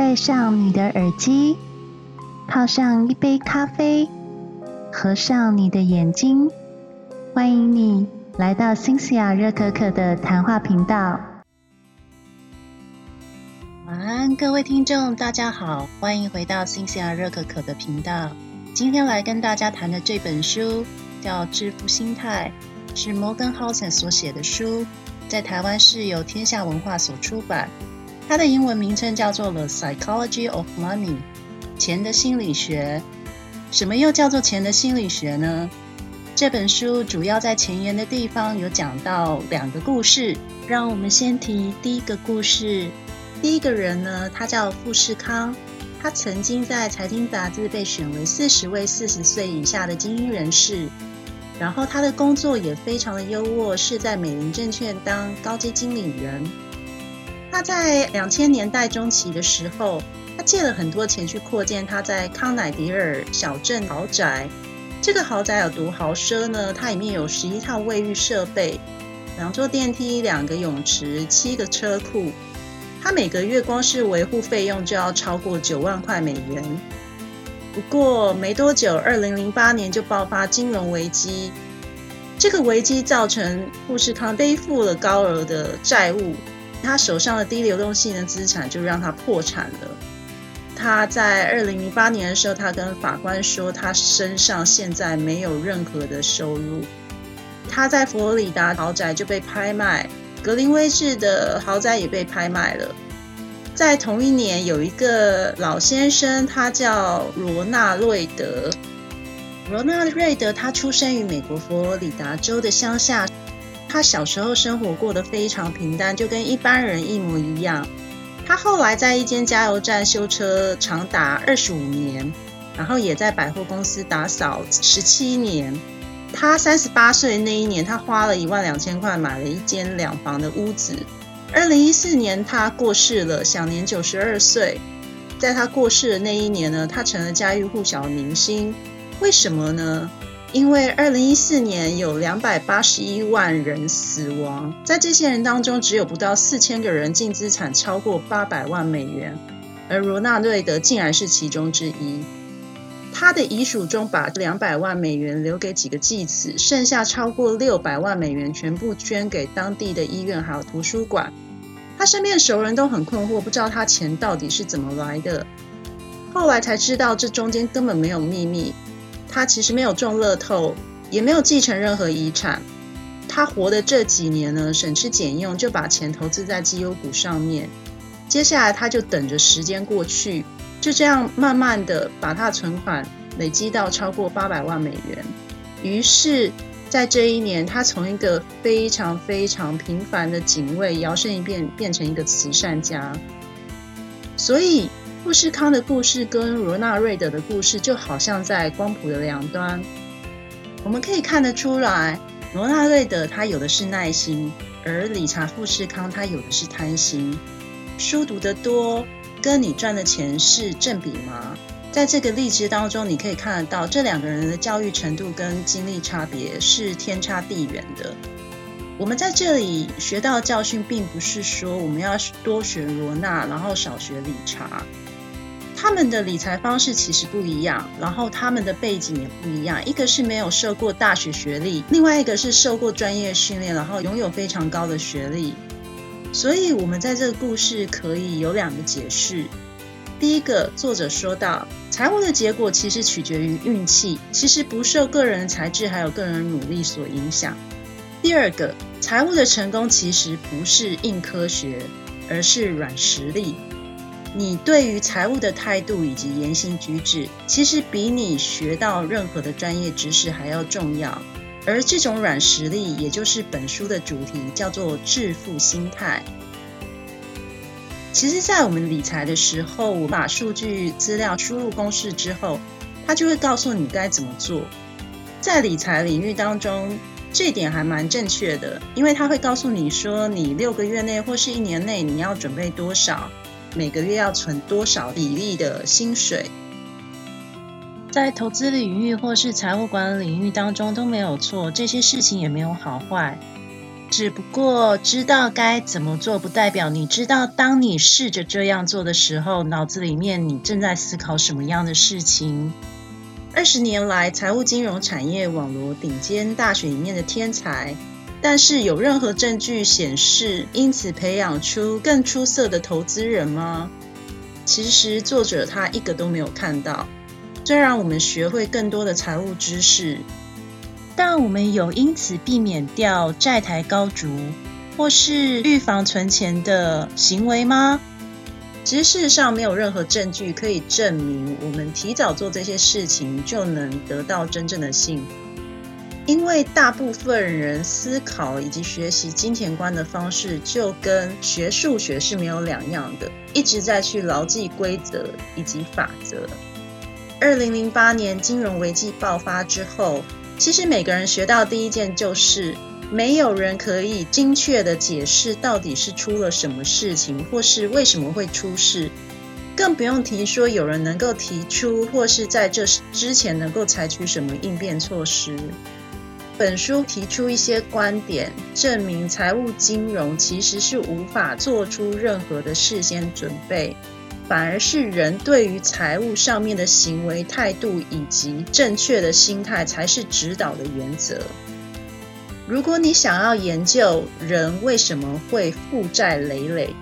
戴上你的耳机，泡上一杯咖啡，合上你的眼睛，欢迎你来到新西亚热可可的谈话频道。晚安，各位听众，大家好，欢迎回到新西亚热可可的频道。今天来跟大家谈的这本书叫《致富心态》，是 Morgan House 所写的书，在台湾是由天下文化所出版。它的英文名称叫做《The Psychology of Money》，钱的心理学。什么又叫做钱的心理学呢？这本书主要在前言的地方有讲到两个故事，让我们先提第一个故事。第一个人呢，他叫富士康，他曾经在财经杂志被选为四十位四十岁以下的精英人士，然后他的工作也非常的优渥，是在美林证券当高级经理人。他在两千年代中期的时候，他借了很多钱去扩建他在康乃迪尔小镇豪宅。这个豪宅有多豪奢呢？它里面有十一套卫浴设备，两座电梯，两个泳池，七个车库。他每个月光是维护费用就要超过九万块美元。不过没多久，二零零八年就爆发金融危机，这个危机造成富士康背负了高额的债务。他手上的低流动性的资产就让他破产了。他在二零零八年的时候，他跟法官说，他身上现在没有任何的收入。他在佛罗里达豪宅就被拍卖，格林威治的豪宅也被拍卖了。在同一年，有一个老先生，他叫罗纳瑞德。罗纳瑞德他出生于美国佛罗里达州的乡下。他小时候生活过得非常平淡，就跟一般人一模一样。他后来在一间加油站修车长达二十五年，然后也在百货公司打扫十七年。他三十八岁那一年，他花了一万两千块买了一间两房的屋子。二零一四年他过世了，享年九十二岁。在他过世的那一年呢，他成了家喻户晓的明星。为什么呢？因为二零一四年有两百八十一万人死亡，在这些人当中，只有不到四千个人净资产超过八百万美元，而罗纳瑞德竟然是其中之一。他的遗嘱中把两百万美元留给几个继子，剩下超过六百万美元全部捐给当地的医院还有图书馆。他身边的熟人都很困惑，不知道他钱到底是怎么来的。后来才知道，这中间根本没有秘密。他其实没有中乐透，也没有继承任何遗产。他活的这几年呢，省吃俭用就把钱投资在绩优股上面。接下来他就等着时间过去，就这样慢慢的把他的存款累积到超过八百万美元。于是，在这一年，他从一个非常非常平凡的警卫，摇身一变变成一个慈善家。所以。富士康的故事跟罗纳瑞德的故事就好像在光谱的两端。我们可以看得出来，罗纳瑞德他有的是耐心，而理查富士康他有的是贪心。书读得多，跟你赚的钱是正比吗？在这个例子当中，你可以看得到这两个人的教育程度跟经历差别是天差地远的。我们在这里学到的教训，并不是说我们要多学罗纳，然后少学理查。他们的理财方式其实不一样，然后他们的背景也不一样。一个是没有受过大学学历，另外一个是受过专业训练，然后拥有非常高的学历。所以，我们在这个故事可以有两个解释。第一个，作者说到，财务的结果其实取决于运气，其实不受个人才智还有个人努力所影响。第二个，财务的成功其实不是硬科学，而是软实力。你对于财务的态度以及言行举止，其实比你学到任何的专业知识还要重要。而这种软实力，也就是本书的主题，叫做致富心态。其实，在我们理财的时候，我把数据资料输入公式之后，它就会告诉你该怎么做。在理财领域当中，这点还蛮正确的，因为它会告诉你说，你六个月内或是一年内你要准备多少。每个月要存多少比例的薪水，在投资领域或是财务管理领域当中都没有错，这些事情也没有好坏。只不过知道该怎么做，不代表你知道当你试着这样做的时候，脑子里面你正在思考什么样的事情。二十年来，财务金融产业网罗顶尖大学里面的天才，但是有任何证据显示因此培养出更出色的投资人吗？其实作者他一个都没有看到。虽然我们学会更多的财务知识，但我们有因此避免掉债台高筑，或是预防存钱的行为吗？其实事实上没有任何证据可以证明我们提早做这些事情就能得到真正的幸福，因为大部分人思考以及学习金钱观的方式就跟学数学是没有两样的，一直在去牢记规则以及法则。二零零八年金融危机爆发之后，其实每个人学到第一件就是。没有人可以精确的解释到底是出了什么事情，或是为什么会出事，更不用提说有人能够提出，或是在这之前能够采取什么应变措施。本书提出一些观点，证明财务金融其实是无法做出任何的事先准备，反而是人对于财务上面的行为态度以及正确的心态才是指导的原则。如果你想要研究人为什么会负债累累，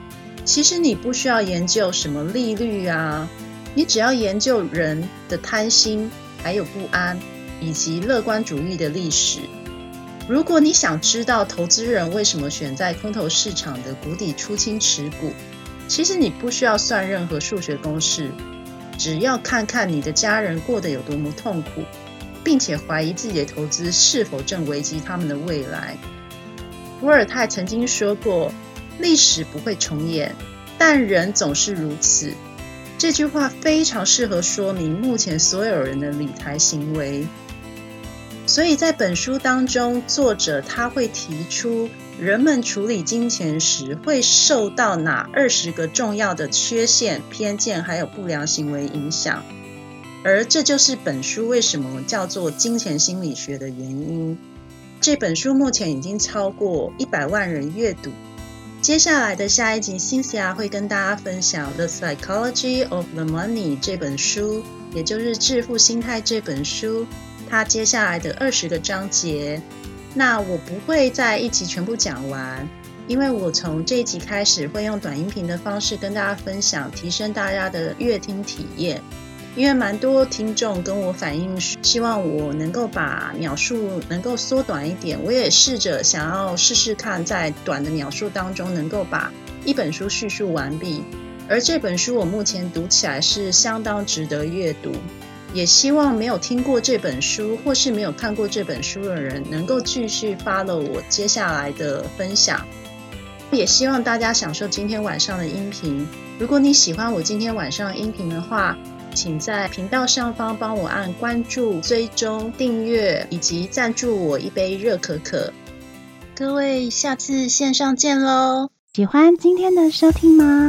其实你不需要研究什么利率啊，你只要研究人的贪心、还有不安以及乐观主义的历史。如果你想知道投资人为什么选在空头市场的谷底出清持股，其实你不需要算任何数学公式，只要看看你的家人过得有多么痛苦。并且怀疑自己的投资是否正危及他们的未来。伏尔泰曾经说过：“历史不会重演，但人总是如此。”这句话非常适合说明目前所有人的理财行为。所以在本书当中，作者他会提出人们处理金钱时会受到哪二十个重要的缺陷、偏见还有不良行为影响。而这就是本书为什么叫做金钱心理学的原因。这本书目前已经超过一百万人阅读。接下来的下一集新思雅会跟大家分享《The Psychology of the Money》这本书，也就是《致富心态》这本书，它接下来的二十个章节。那我不会在一集全部讲完，因为我从这一集开始会用短音频的方式跟大家分享，提升大家的阅听体验。因为蛮多听众跟我反映，希望我能够把描述能够缩短一点。我也试着想要试试看，在短的描述当中能够把一本书叙述完毕。而这本书我目前读起来是相当值得阅读，也希望没有听过这本书或是没有看过这本书的人能够继续 follow 我接下来的分享。也希望大家享受今天晚上的音频。如果你喜欢我今天晚上音频的话，请在频道上方帮我按关注、追踪、订阅以及赞助我一杯热可可。各位，下次线上见喽！喜欢今天的收听吗？